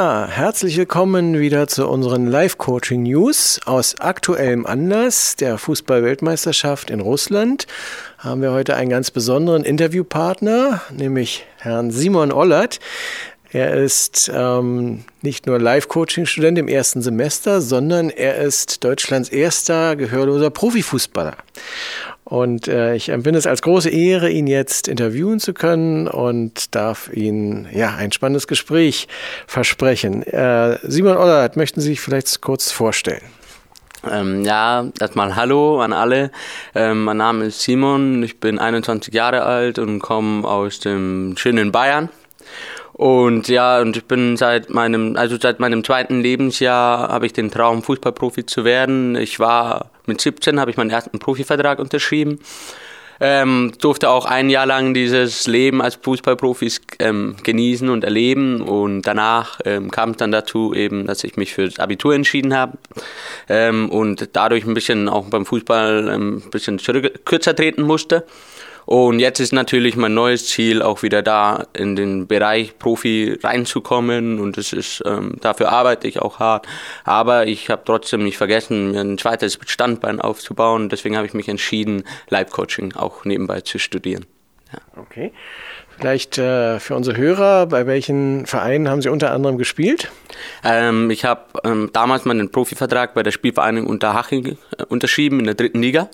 Herzlich willkommen wieder zu unseren Live-Coaching-News. Aus aktuellem Anlass der Fußball-Weltmeisterschaft in Russland haben wir heute einen ganz besonderen Interviewpartner, nämlich Herrn Simon Ollert. Er ist ähm, nicht nur Live-Coaching-Student im ersten Semester, sondern er ist Deutschlands erster gehörloser Profifußballer. Und äh, ich empfinde es als große Ehre, ihn jetzt interviewen zu können und darf Ihnen ja ein spannendes Gespräch versprechen. Äh, Simon Ollert, möchten Sie sich vielleicht kurz vorstellen? Ähm, ja, erstmal Hallo an alle. Ähm, mein Name ist Simon, ich bin 21 Jahre alt und komme aus dem schönen Bayern. Und ja, und ich bin seit meinem, also seit meinem zweiten Lebensjahr habe ich den Traum, Fußballprofi zu werden. Ich war mit 17 habe ich meinen ersten Profivertrag unterschrieben. Ähm, durfte auch ein Jahr lang dieses Leben als Fußballprofis ähm, genießen und erleben und danach ähm, kam es dann dazu eben, dass ich mich für das Abitur entschieden habe ähm, und dadurch ein bisschen auch beim Fußball ähm, ein bisschen zurück, kürzer treten musste und jetzt ist natürlich mein neues Ziel, auch wieder da in den Bereich Profi reinzukommen. Und das ist, ähm, dafür arbeite ich auch hart. Aber ich habe trotzdem nicht vergessen, mir ein zweites Standbein aufzubauen. Deswegen habe ich mich entschieden, Live-Coaching auch nebenbei zu studieren. Ja. Okay. Vielleicht äh, für unsere Hörer, bei welchen Vereinen haben Sie unter anderem gespielt? Ähm, ich habe ähm, damals meinen Profivertrag bei der Spielvereinigung Unterhaching äh, unterschrieben in der dritten Liga. Mhm.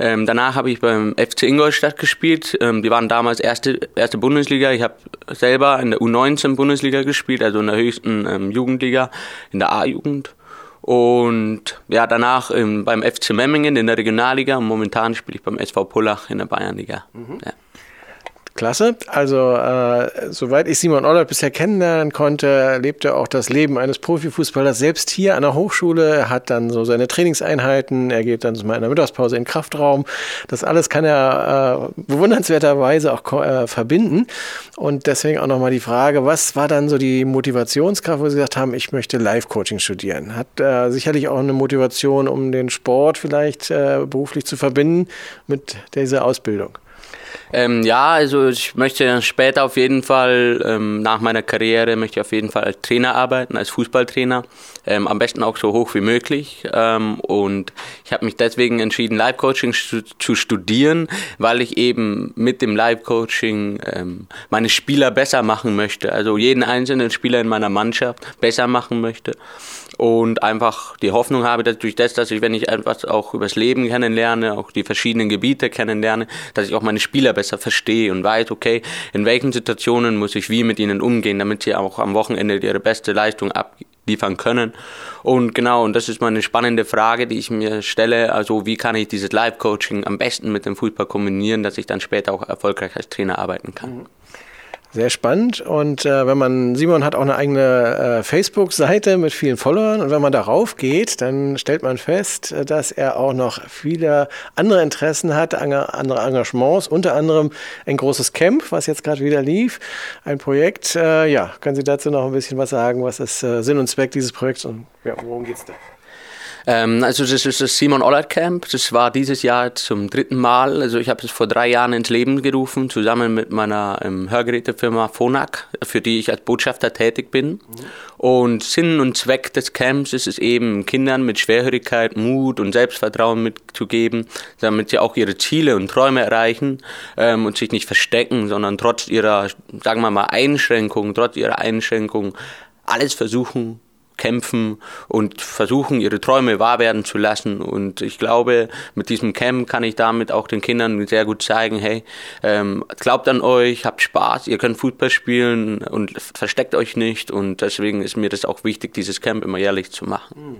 Ähm, danach habe ich beim FC Ingolstadt gespielt. Ähm, die waren damals erste, erste Bundesliga. Ich habe selber in der U19 Bundesliga gespielt, also in der höchsten ähm, Jugendliga, in der A-Jugend. Und ja, danach ähm, beim FC Memmingen in der Regionalliga. Und momentan spiele ich beim SV Pullach in der Bayernliga. Mhm. Ja. Klasse. Also, äh, soweit ich Simon Ollert bisher kennenlernen konnte, lebt er auch das Leben eines Profifußballers selbst hier an der Hochschule. Er hat dann so seine Trainingseinheiten. Er geht dann mal in der Mittagspause in den Kraftraum. Das alles kann er äh, bewundernswerterweise auch äh, verbinden. Und deswegen auch nochmal die Frage, was war dann so die Motivationskraft, wo Sie gesagt haben, ich möchte Live-Coaching studieren? Hat äh, sicherlich auch eine Motivation, um den Sport vielleicht äh, beruflich zu verbinden mit dieser Ausbildung. Ähm, ja, also ich möchte später auf jeden Fall, ähm, nach meiner Karriere, möchte ich auf jeden Fall als Trainer arbeiten, als Fußballtrainer. Ähm, am besten auch so hoch wie möglich. Ähm, und ich habe mich deswegen entschieden, Live-Coaching zu studieren, weil ich eben mit dem Live-Coaching ähm, meine Spieler besser machen möchte. Also jeden einzelnen Spieler in meiner Mannschaft besser machen möchte und einfach die Hoffnung habe, dass durch das, dass ich, wenn ich etwas auch übers Leben kennenlerne, auch die verschiedenen Gebiete kennenlerne, dass ich auch meine Spieler besser verstehe und weiß, okay, in welchen Situationen muss ich wie mit ihnen umgehen, damit sie auch am Wochenende ihre beste Leistung abliefern können. Und genau, und das ist mal eine spannende Frage, die ich mir stelle, also wie kann ich dieses Live-Coaching am besten mit dem Fußball kombinieren, dass ich dann später auch erfolgreich als Trainer arbeiten kann. Mhm. Sehr spannend. Und äh, wenn man, Simon hat auch eine eigene äh, Facebook-Seite mit vielen Followern. Und wenn man darauf geht, dann stellt man fest, äh, dass er auch noch viele andere Interessen hat, andere Engagements, unter anderem ein großes Camp, was jetzt gerade wieder lief. Ein Projekt. Äh, ja, können Sie dazu noch ein bisschen was sagen? Was ist äh, Sinn und Zweck dieses Projekts und ja, worum es da? Ähm, also das ist das Simon Ollert Camp. Das war dieses Jahr zum dritten Mal. Also ich habe es vor drei Jahren ins Leben gerufen, zusammen mit meiner ähm, Hörgerätefirma Phonak, für die ich als Botschafter tätig bin. Mhm. Und Sinn und Zweck des Camps ist es eben, Kindern mit Schwerhörigkeit Mut und Selbstvertrauen mitzugeben, damit sie auch ihre Ziele und Träume erreichen ähm, und sich nicht verstecken, sondern trotz ihrer, sagen wir mal, Einschränkung, trotz ihrer Einschränkung alles versuchen kämpfen und versuchen, ihre Träume wahr werden zu lassen. Und ich glaube, mit diesem Camp kann ich damit auch den Kindern sehr gut zeigen, hey, ähm, glaubt an euch, habt Spaß, ihr könnt Fußball spielen und versteckt euch nicht. Und deswegen ist mir das auch wichtig, dieses Camp immer jährlich zu machen. Mhm.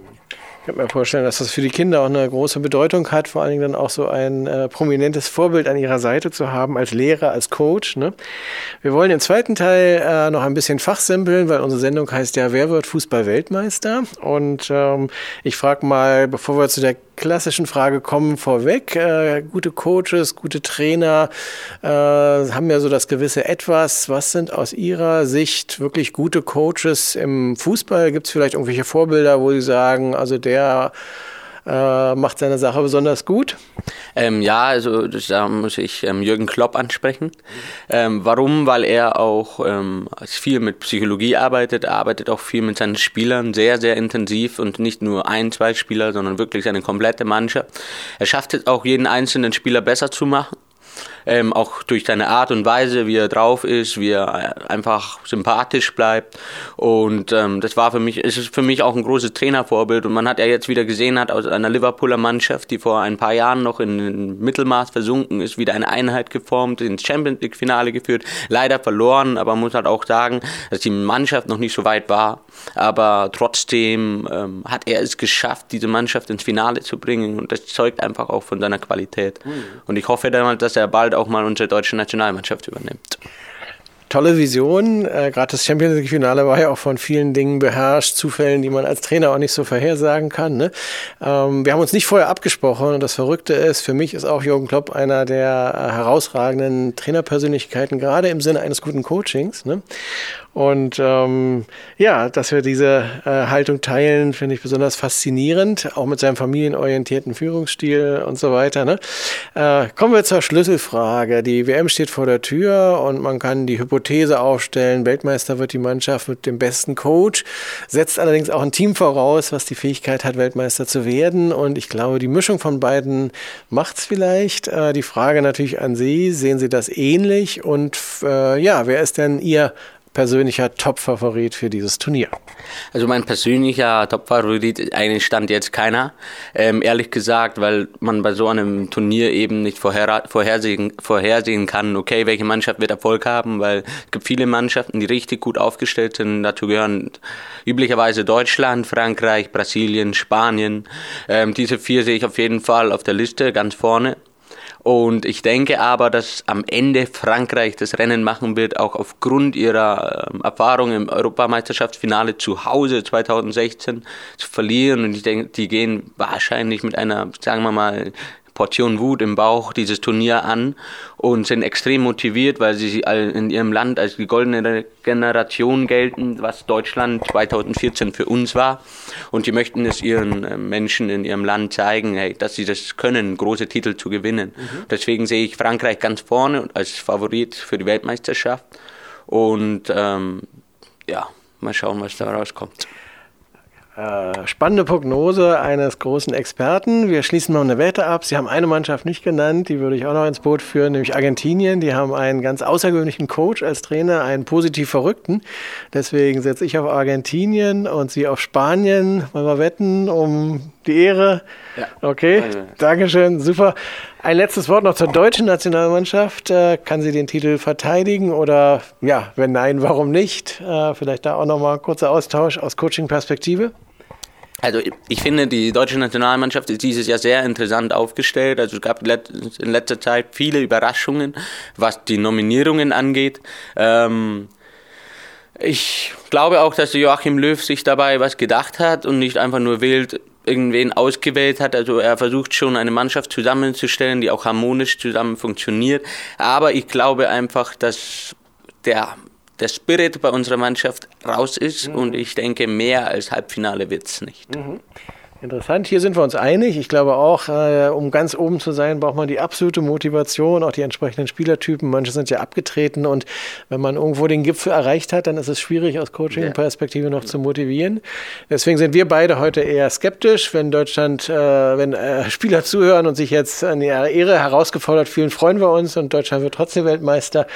Ich kann mir vorstellen, dass das für die Kinder auch eine große Bedeutung hat, vor allen Dingen dann auch so ein äh, prominentes Vorbild an ihrer Seite zu haben, als Lehrer, als Coach. Ne? Wir wollen im zweiten Teil äh, noch ein bisschen fachsimpeln, weil unsere Sendung heißt ja, wer wird Fußball-Weltmeister? Und ähm, ich frage mal, bevor wir zu der klassischen Frage kommen vorweg. Äh, gute Coaches, gute Trainer äh, haben ja so das gewisse Etwas. Was sind aus Ihrer Sicht wirklich gute Coaches im Fußball? Gibt es vielleicht irgendwelche Vorbilder, wo Sie sagen, also der äh, macht seine Sache besonders gut? Ähm, ja, also da muss ich ähm, Jürgen Klopp ansprechen. Ähm, warum? Weil er auch ähm, viel mit Psychologie arbeitet, arbeitet auch viel mit seinen Spielern, sehr, sehr intensiv und nicht nur ein, zwei Spieler, sondern wirklich eine komplette Mannschaft. Er schafft es auch, jeden einzelnen Spieler besser zu machen ähm, auch durch seine Art und Weise, wie er drauf ist, wie er äh, einfach sympathisch bleibt. Und ähm, das war für mich, ist es für mich auch ein großes Trainervorbild. Und man hat ja jetzt wieder gesehen hat aus einer Liverpooler Mannschaft, die vor ein paar Jahren noch in Mittelmaß versunken ist, wieder eine Einheit geformt, ins Champions League Finale geführt, leider verloren, aber man muss halt auch sagen, dass die Mannschaft noch nicht so weit war. Aber trotzdem ähm, hat er es geschafft, diese Mannschaft ins Finale zu bringen. Und das zeugt einfach auch von seiner Qualität. Und ich hoffe dann, dass er bald auch mal unsere deutsche Nationalmannschaft übernimmt tolle Vision. Äh, Gerade das Champions League-Finale war ja auch von vielen Dingen beherrscht, Zufällen, die man als Trainer auch nicht so vorhersagen kann. Ne? Ähm, wir haben uns nicht vorher abgesprochen und das Verrückte ist, für mich ist auch Jürgen Klopp einer der äh, herausragenden Trainerpersönlichkeiten, gerade im Sinne eines guten Coachings. Ne? Und ähm, ja, dass wir diese äh, Haltung teilen, finde ich besonders faszinierend, auch mit seinem familienorientierten Führungsstil und so weiter. Ne? Äh, kommen wir zur Schlüsselfrage. Die WM steht vor der Tür und man kann die Hypothese aufstellen, Weltmeister wird die Mannschaft mit dem besten Coach, setzt allerdings auch ein Team voraus, was die Fähigkeit hat, Weltmeister zu werden. Und ich glaube, die Mischung von beiden macht es vielleicht. Äh, die Frage natürlich an Sie, sehen Sie das ähnlich? Und äh, ja, wer ist denn Ihr persönlicher Top-Favorit für dieses Turnier? Also mein persönlicher Top-Favorit eigentlich stand jetzt keiner. Ähm, ehrlich gesagt, weil man bei so einem Turnier eben nicht vorher, vorhersehen, vorhersehen kann, okay, welche Mannschaft wird Erfolg haben, weil es gibt viele Mannschaften, die richtig gut aufgestellt sind. Dazu gehören üblicherweise Deutschland, Frankreich, Brasilien, Spanien. Ähm, diese vier sehe ich auf jeden Fall auf der Liste ganz vorne. Und ich denke aber, dass am Ende Frankreich das Rennen machen wird, auch aufgrund ihrer ähm, Erfahrung im Europameisterschaftsfinale zu Hause 2016 zu verlieren. Und ich denke, die gehen wahrscheinlich mit einer, sagen wir mal, Portion Wut im Bauch dieses Turnier an und sind extrem motiviert, weil sie in ihrem Land als die goldene Generation gelten, was Deutschland 2014 für uns war. Und die möchten es ihren äh, Menschen in ihrem Land zeigen, hey, dass sie das können, große Titel zu gewinnen. Mhm. Deswegen sehe ich Frankreich ganz vorne als Favorit für die Weltmeisterschaft. Und ähm, ja, mal schauen, was da rauskommt. Äh, spannende Prognose eines großen Experten. Wir schließen noch eine Wette ab. Sie haben eine Mannschaft nicht genannt, die würde ich auch noch ins Boot führen, nämlich Argentinien. Die haben einen ganz außergewöhnlichen Coach als Trainer, einen positiv Verrückten. Deswegen setze ich auf Argentinien und Sie auf Spanien. Wollen wir wetten um die Ehre? Ja. Okay, Dankeschön, super. Ein letztes Wort noch zur deutschen Nationalmannschaft. Äh, kann sie den Titel verteidigen oder ja, wenn nein, warum nicht? Äh, vielleicht da auch nochmal ein kurzer Austausch aus Coaching-Perspektive. Also ich finde, die deutsche Nationalmannschaft ist dieses Jahr sehr interessant aufgestellt. Also es gab in letzter Zeit viele Überraschungen, was die Nominierungen angeht. Ähm, ich glaube auch, dass Joachim Löw sich dabei was gedacht hat und nicht einfach nur wild irgendwen ausgewählt hat. Also er versucht schon eine Mannschaft zusammenzustellen, die auch harmonisch zusammen funktioniert. Aber ich glaube einfach, dass der der Spirit bei unserer Mannschaft raus ist mhm. und ich denke, mehr als Halbfinale wird es nicht. Mhm. Interessant, hier sind wir uns einig. Ich glaube auch, äh, um ganz oben zu sein, braucht man die absolute Motivation, auch die entsprechenden Spielertypen. Manche sind ja abgetreten und wenn man irgendwo den Gipfel erreicht hat, dann ist es schwierig, aus Coaching-Perspektive noch zu motivieren. Deswegen sind wir beide heute eher skeptisch. Wenn Deutschland, äh, wenn äh, Spieler zuhören und sich jetzt an ihrer Ehre herausgefordert fühlen, freuen wir uns und Deutschland wird trotzdem Weltmeister.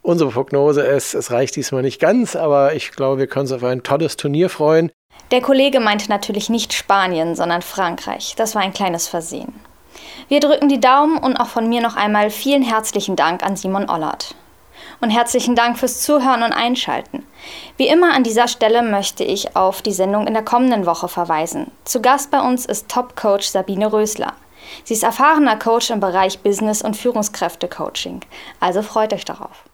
Unsere Prognose ist, es reicht diesmal nicht ganz, aber ich glaube, wir können uns auf ein tolles Turnier freuen. Der Kollege meinte natürlich nicht Spanien, sondern Frankreich. Das war ein kleines Versehen. Wir drücken die Daumen und auch von mir noch einmal vielen herzlichen Dank an Simon Ollert. Und herzlichen Dank fürs Zuhören und Einschalten. Wie immer an dieser Stelle möchte ich auf die Sendung in der kommenden Woche verweisen. Zu Gast bei uns ist Top-Coach Sabine Rösler. Sie ist erfahrener Coach im Bereich Business- und Führungskräfte-Coaching. Also freut euch darauf.